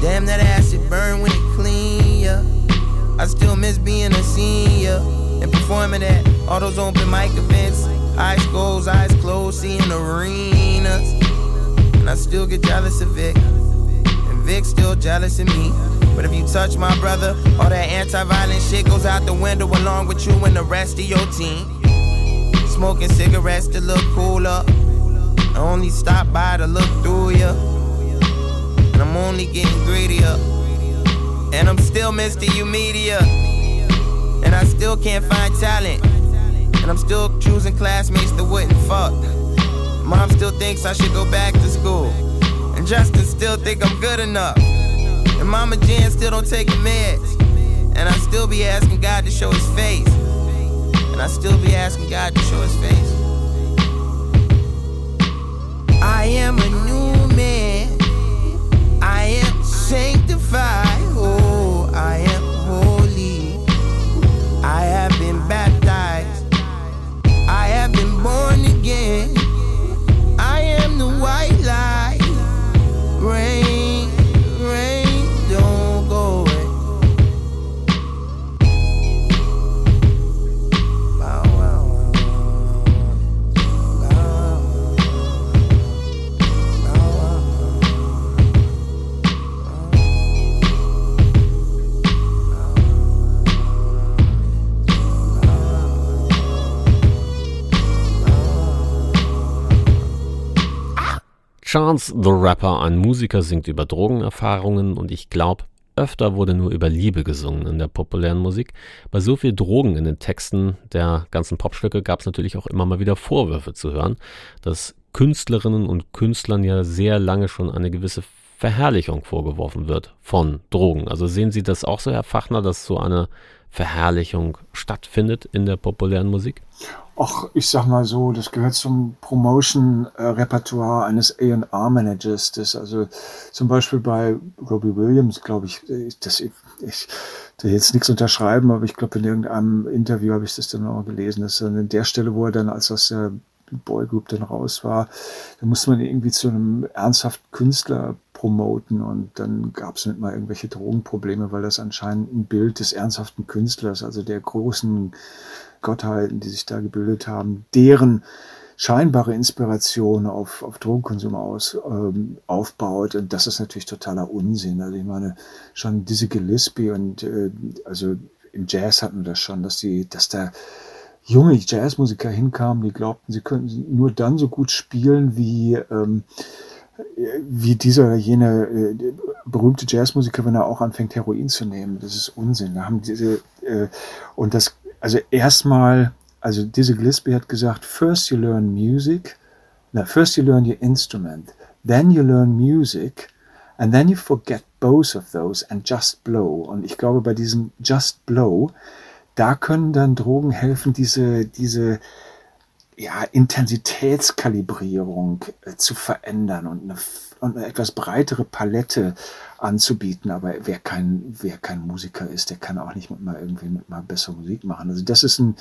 Damn, that acid burn when it clean, yeah. I still miss being a senior and performing at all those open mic events. Eyes closed, eyes closed, seeing arenas. And I still get jealous of Vic. And Vic's still jealous of me. But if you touch my brother, all that anti-violent shit goes out the window along with you and the rest of your team. Smoking cigarettes to look cooler. I only stop by to look through ya. And I'm only getting greedier. And I'm still Mr. You Media. And I still can't find talent. And I'm still choosing classmates that wouldn't fuck. Mom still thinks I should go back to school. And Justin still think I'm good enough. And Mama Jan still don't take meds. And I still be asking God to show his face. And I still be asking God to show his face. I am a new man. I am sanctified. Chance the Rapper, ein Musiker, singt über Drogenerfahrungen und ich glaube, öfter wurde nur über Liebe gesungen in der populären Musik. Bei so viel Drogen in den Texten der ganzen Popstücke gab es natürlich auch immer mal wieder Vorwürfe zu hören, dass Künstlerinnen und Künstlern ja sehr lange schon eine gewisse Verherrlichung vorgeworfen wird von Drogen. Also sehen Sie das auch so, Herr Fachner, dass so eine Verherrlichung stattfindet in der populären Musik? Ach, ich sag mal so, das gehört zum Promotion-Repertoire eines A&R-Managers. Das also zum Beispiel bei Robbie Williams, glaube ich, das, ich, ich will jetzt nichts unterschreiben, aber ich glaube, in irgendeinem Interview habe ich das dann auch gelesen, dass an der Stelle, wo er dann als aus der Boygroup dann raus war, da musste man irgendwie zu einem ernsthaften Künstler promoten und dann gab es nicht mal irgendwelche Drogenprobleme, weil das anscheinend ein Bild des ernsthaften Künstlers, also der großen Gottheiten, die sich da gebildet haben, deren scheinbare Inspiration auf, auf Drogenkonsum aus, ähm, aufbaut. Und das ist natürlich totaler Unsinn. Also ich meine, schon Dizzy Gillespie und äh, also im Jazz hatten wir das schon, dass die, dass da junge Jazzmusiker hinkamen, die glaubten, sie könnten nur dann so gut spielen, wie ähm, wie dieser oder jene äh, berühmte Jazzmusiker, wenn er auch anfängt, Heroin zu nehmen. Das ist Unsinn. Da haben diese, äh, und das, also erstmal, also Dizzy Gillespie hat gesagt, first you learn music, no, first you learn your instrument, then you learn music, and then you forget both of those and just blow. Und ich glaube, bei diesem just blow, da können dann Drogen helfen, diese, diese, ja, Intensitätskalibrierung äh, zu verändern und eine, und eine etwas breitere Palette anzubieten. Aber wer kein, wer kein Musiker ist, der kann auch nicht mit mal irgendwie mit mal bessere Musik machen. Also das ist ein,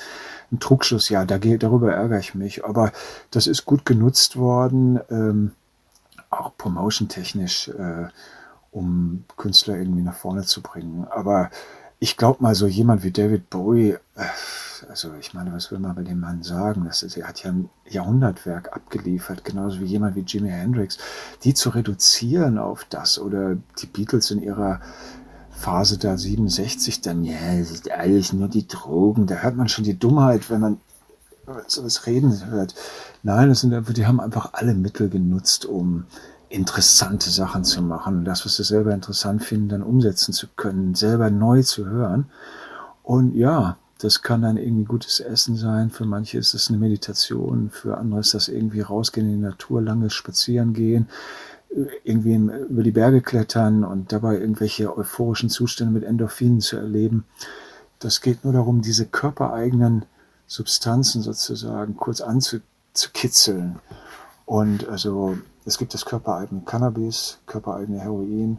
ein Trugschluss. Ja, da, darüber ärgere ich mich. Aber das ist gut genutzt worden, ähm, auch promotion-technisch, äh, um Künstler irgendwie nach vorne zu bringen. Aber ich glaube mal, so jemand wie David Bowie, äh, also ich meine, was will man bei dem Mann sagen? Das ist, er hat ja ein Jahrhundertwerk abgeliefert, genauso wie jemand wie Jimi Hendrix. Die zu reduzieren auf das oder die Beatles in ihrer Phase da 67, dann, ja, es ist alles nur die Drogen. Da hört man schon die Dummheit, wenn man sowas reden hört. Nein, das sind, die haben einfach alle Mittel genutzt, um interessante Sachen zu machen das, was sie selber interessant finden, dann umsetzen zu können, selber neu zu hören. Und ja, das kann dann irgendwie gutes Essen sein. Für manche ist es eine Meditation, für andere ist das irgendwie rausgehen in die Natur, lange spazieren gehen, irgendwie über die Berge klettern und dabei irgendwelche euphorischen Zustände mit Endorphinen zu erleben. Das geht nur darum, diese körpereigenen Substanzen sozusagen kurz anzukitzeln. Und also es gibt das körpereigene Cannabis, körpereigene Heroin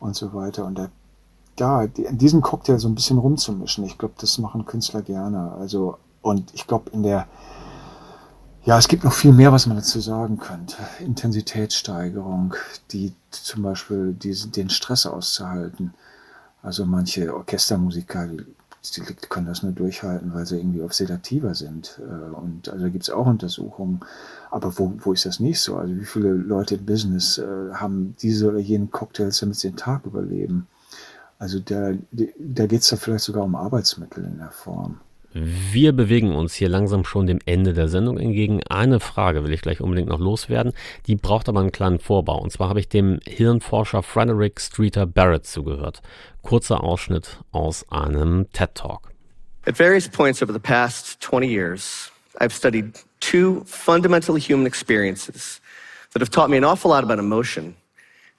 und so weiter. Und da, da in diesem Cocktail so ein bisschen rumzumischen, ich glaube, das machen Künstler gerne. Also, und ich glaube, in der, ja, es gibt noch viel mehr, was man dazu sagen könnte. Intensitätssteigerung, die zum Beispiel diese, den Stress auszuhalten. Also manche Orchestermusiker, die die können das nur durchhalten, weil sie irgendwie auf Sedativer sind. Äh, und also gibt es auch Untersuchungen. Aber wo, wo ist das nicht so? Also wie viele Leute im Business äh, haben diese oder jenen Cocktails, damit sie den Tag überleben? Also da, da geht es da vielleicht sogar um Arbeitsmittel in der Form. Wir bewegen uns hier langsam schon dem Ende der Sendung entgegen. Eine Frage will ich gleich unbedingt noch loswerden. Die braucht aber einen kleinen Vorbau. Und zwar habe ich dem Hirnforscher Frederick Streeter Barrett zugehört. Kurzer Ausschnitt aus einem TED Talk. At various points over the past 20 years, I've studied two fundamentally human experiences that have taught me an awful lot about emotion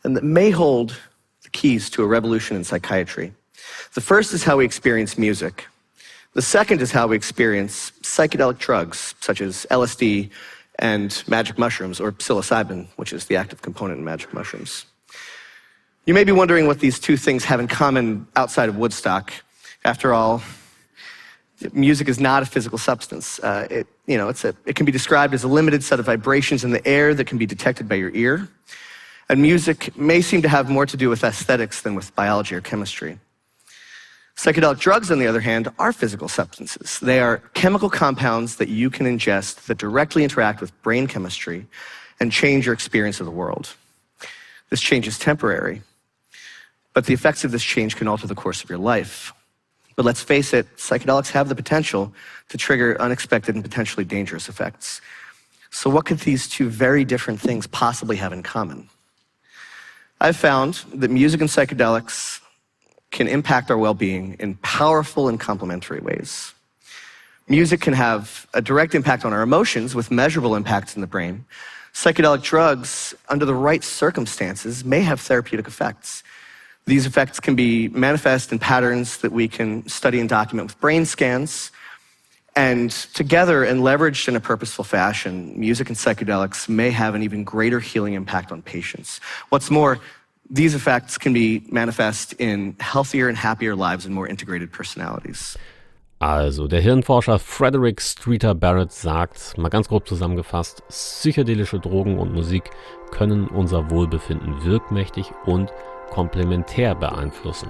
and that may hold the keys to a revolution in psychiatry. The first is how we experience music. The second is how we experience psychedelic drugs, such as LSD and magic mushrooms, or psilocybin, which is the active component in magic mushrooms. You may be wondering what these two things have in common outside of Woodstock. After all, music is not a physical substance. Uh, it, you know, it's a, it can be described as a limited set of vibrations in the air that can be detected by your ear. And music may seem to have more to do with aesthetics than with biology or chemistry. Psychedelic drugs, on the other hand, are physical substances. They are chemical compounds that you can ingest that directly interact with brain chemistry and change your experience of the world. This change is temporary, but the effects of this change can alter the course of your life. But let's face it, psychedelics have the potential to trigger unexpected and potentially dangerous effects. So, what could these two very different things possibly have in common? I've found that music and psychedelics can impact our well being in powerful and complementary ways. Music can have a direct impact on our emotions with measurable impacts in the brain. Psychedelic drugs, under the right circumstances, may have therapeutic effects. These effects can be manifest in patterns that we can study and document with brain scans. And together and leveraged in a purposeful fashion, music and psychedelics may have an even greater healing impact on patients. What's more, these effects can be manifest in healthier and happier lives and more integrated personalities. Also, der Hirnforscher Frederick Streeter Barrett sagt, mal ganz grob zusammengefasst, psychedelische Drogen und Musik können unser Wohlbefinden wirkmächtig und komplementär beeinflussen.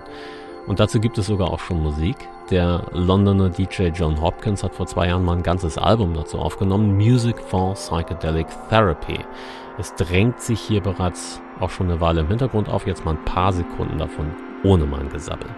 Und dazu gibt es sogar auch schon Musik. Der Londoner DJ John Hopkins hat vor zwei Jahren mal ein ganzes Album dazu aufgenommen, Music for Psychedelic Therapy. Es drängt sich hier bereits auch schon eine Weile im Hintergrund auf, jetzt mal ein paar Sekunden davon ohne mein Gesabbel.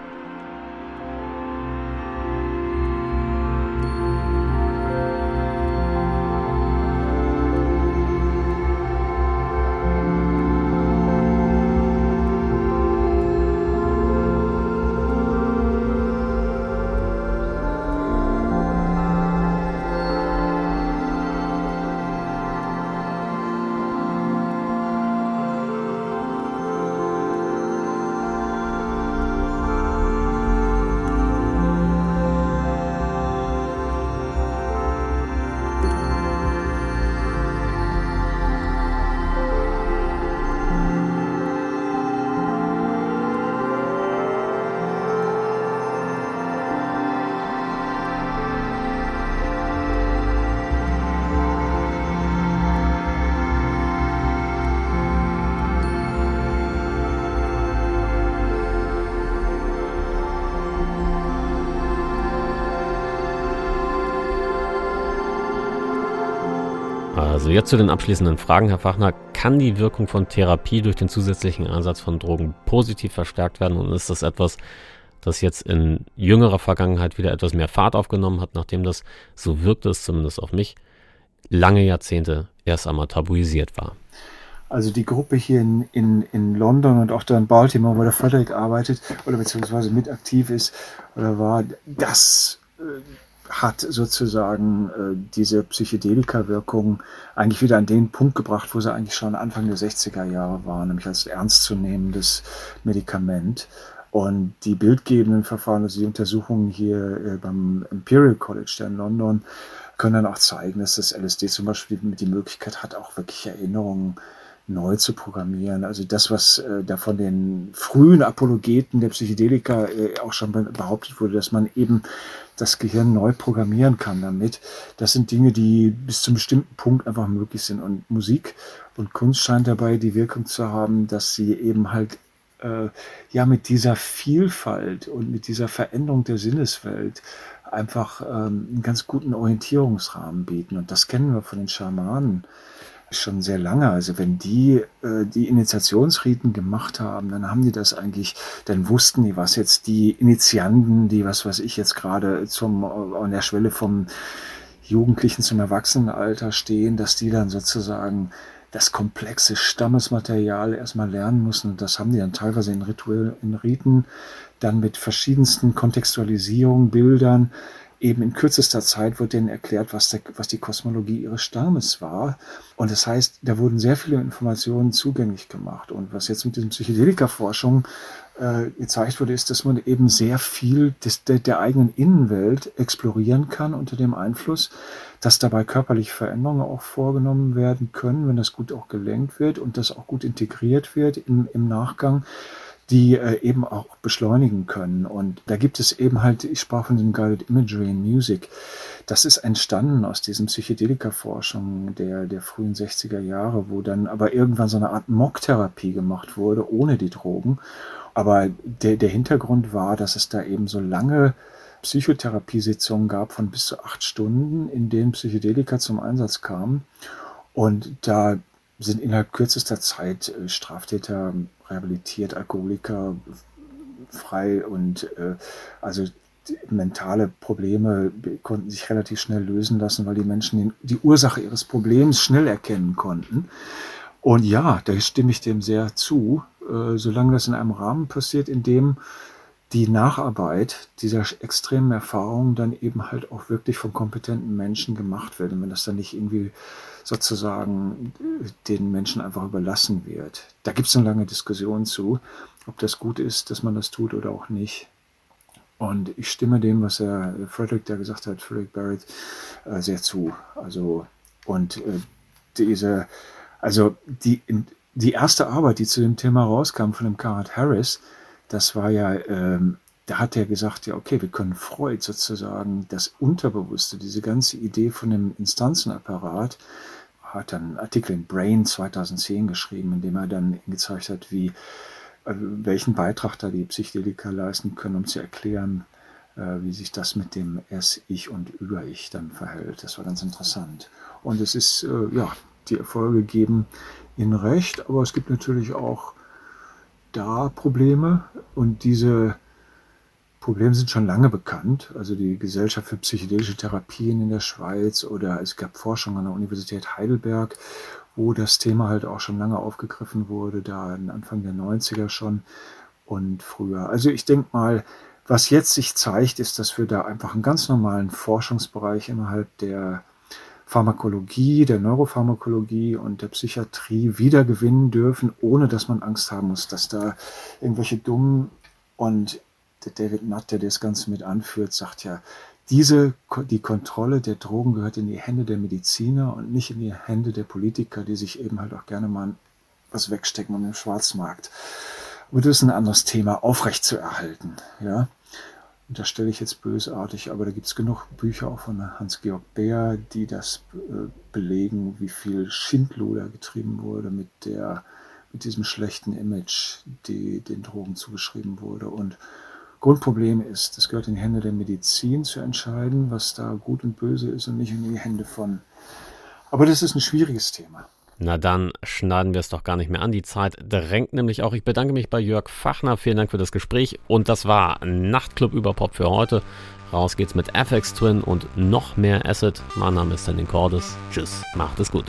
Jetzt zu den abschließenden Fragen, Herr Fachner. Kann die Wirkung von Therapie durch den zusätzlichen Einsatz von Drogen positiv verstärkt werden und ist das etwas, das jetzt in jüngerer Vergangenheit wieder etwas mehr Fahrt aufgenommen hat, nachdem das, so wirkt es zumindest auf mich, lange Jahrzehnte erst einmal tabuisiert war? Also die Gruppe hier in, in, in London und auch da in Baltimore, wo der Frederick arbeitet oder beziehungsweise mit aktiv ist oder war, das äh, hat sozusagen äh, diese Psychedelika-Wirkung eigentlich wieder an den Punkt gebracht, wo sie eigentlich schon Anfang der 60er Jahre war, nämlich als ernstzunehmendes Medikament. Und die bildgebenden Verfahren, also die Untersuchungen hier äh, beim Imperial College da in London, können dann auch zeigen, dass das LSD zum Beispiel die Möglichkeit hat, auch wirklich Erinnerungen neu zu programmieren. Also das, was äh, da von den frühen Apologeten der Psychedelika äh, auch schon behauptet wurde, dass man eben das Gehirn neu programmieren kann damit. Das sind Dinge, die bis zu einem bestimmten Punkt einfach möglich sind. Und Musik und Kunst scheint dabei die Wirkung zu haben, dass sie eben halt äh, ja mit dieser Vielfalt und mit dieser Veränderung der Sinneswelt einfach ähm, einen ganz guten Orientierungsrahmen bieten. Und das kennen wir von den Schamanen schon sehr lange. Also wenn die äh, die Initiationsriten gemacht haben, dann haben die das eigentlich, dann wussten die, was jetzt die Initianten, die was weiß ich jetzt gerade zum an der Schwelle vom Jugendlichen zum Erwachsenenalter stehen, dass die dann sozusagen das komplexe Stammesmaterial erstmal lernen müssen. Und das haben die dann teilweise in Rituellen, in Riten, dann mit verschiedensten Kontextualisierungen, Bildern, eben in kürzester Zeit wird denen erklärt, was, der, was die Kosmologie ihres Stammes war. Und das heißt, da wurden sehr viele Informationen zugänglich gemacht. Und was jetzt mit diesen Psychedelika-Forschung äh, gezeigt wurde, ist, dass man eben sehr viel des, der, der eigenen Innenwelt explorieren kann unter dem Einfluss, dass dabei körperliche Veränderungen auch vorgenommen werden können, wenn das gut auch gelenkt wird und das auch gut integriert wird im, im Nachgang die äh, eben auch beschleunigen können. Und da gibt es eben halt, ich sprach von dem Guided Imagery in Music. Das ist entstanden aus diesen Psychedelika-Forschungen der, der frühen 60er Jahre, wo dann aber irgendwann so eine Art Mock-Therapie gemacht wurde, ohne die Drogen. Aber der, der Hintergrund war, dass es da eben so lange Psychotherapiesitzungen gab von bis zu acht Stunden, in denen Psychedelika zum Einsatz kamen. Und da sind innerhalb kürzester Zeit äh, Straftäter rehabilitiert, Alkoholiker frei und äh, also mentale Probleme konnten sich relativ schnell lösen lassen, weil die Menschen den, die Ursache ihres Problems schnell erkennen konnten. Und ja, da stimme ich dem sehr zu, äh, solange das in einem Rahmen passiert, in dem die Nacharbeit dieser extremen Erfahrungen dann eben halt auch wirklich von kompetenten Menschen gemacht wird. Und wenn das dann nicht irgendwie sozusagen den Menschen einfach überlassen wird. Da gibt es eine lange Diskussion zu, ob das gut ist, dass man das tut oder auch nicht. Und ich stimme dem, was er Frederick da gesagt hat, Frederick Barrett, äh, sehr zu. Also, und äh, diese, also die, die erste Arbeit, die zu dem Thema rauskam von dem Karat Harris, das war ja, ähm, da hat er gesagt, ja, okay, wir können Freud sozusagen das Unterbewusste, diese ganze Idee von dem Instanzenapparat, hat dann einen Artikel in Brain 2010 geschrieben, in dem er dann gezeigt hat, wie, äh, welchen Beitrag da die Psychedelika leisten können, um zu erklären, äh, wie sich das mit dem Es-Ich und Über-Ich dann verhält. Das war ganz interessant. Und es ist, äh, ja, die Erfolge geben ihnen recht, aber es gibt natürlich auch da Probleme und diese Probleme sind schon lange bekannt. Also die Gesellschaft für psychedelische Therapien in der Schweiz oder es gab Forschung an der Universität Heidelberg, wo das Thema halt auch schon lange aufgegriffen wurde, da Anfang der 90er schon und früher. Also ich denke mal, was jetzt sich zeigt, ist, dass wir da einfach einen ganz normalen Forschungsbereich innerhalb der Pharmakologie, der Neuropharmakologie und der Psychiatrie wiedergewinnen dürfen, ohne dass man Angst haben muss, dass da irgendwelche dummen und der David Nutt, der das Ganze mit anführt, sagt ja, diese, die Kontrolle der Drogen gehört in die Hände der Mediziner und nicht in die Hände der Politiker, die sich eben halt auch gerne mal was wegstecken um den Schwarzmarkt. Aber das ist ein anderes Thema, aufrecht zu erhalten. Ja? Und das stelle ich jetzt bösartig, aber da gibt es genug Bücher auch von Hans-Georg Beer, die das äh, belegen, wie viel Schindluder getrieben wurde mit der mit diesem schlechten Image, die den Drogen zugeschrieben wurde. Und Grundproblem ist, es gehört in die Hände der Medizin zu entscheiden, was da gut und böse ist und nicht in die Hände von Aber das ist ein schwieriges Thema. Na dann schneiden wir es doch gar nicht mehr an. Die Zeit drängt nämlich auch. Ich bedanke mich bei Jörg Fachner. Vielen Dank für das Gespräch. Und das war Nachtclub über Pop für heute. Raus geht's mit FX Twin und noch mehr Acid. Mein Name ist Danny Cordes. Tschüss, macht es gut.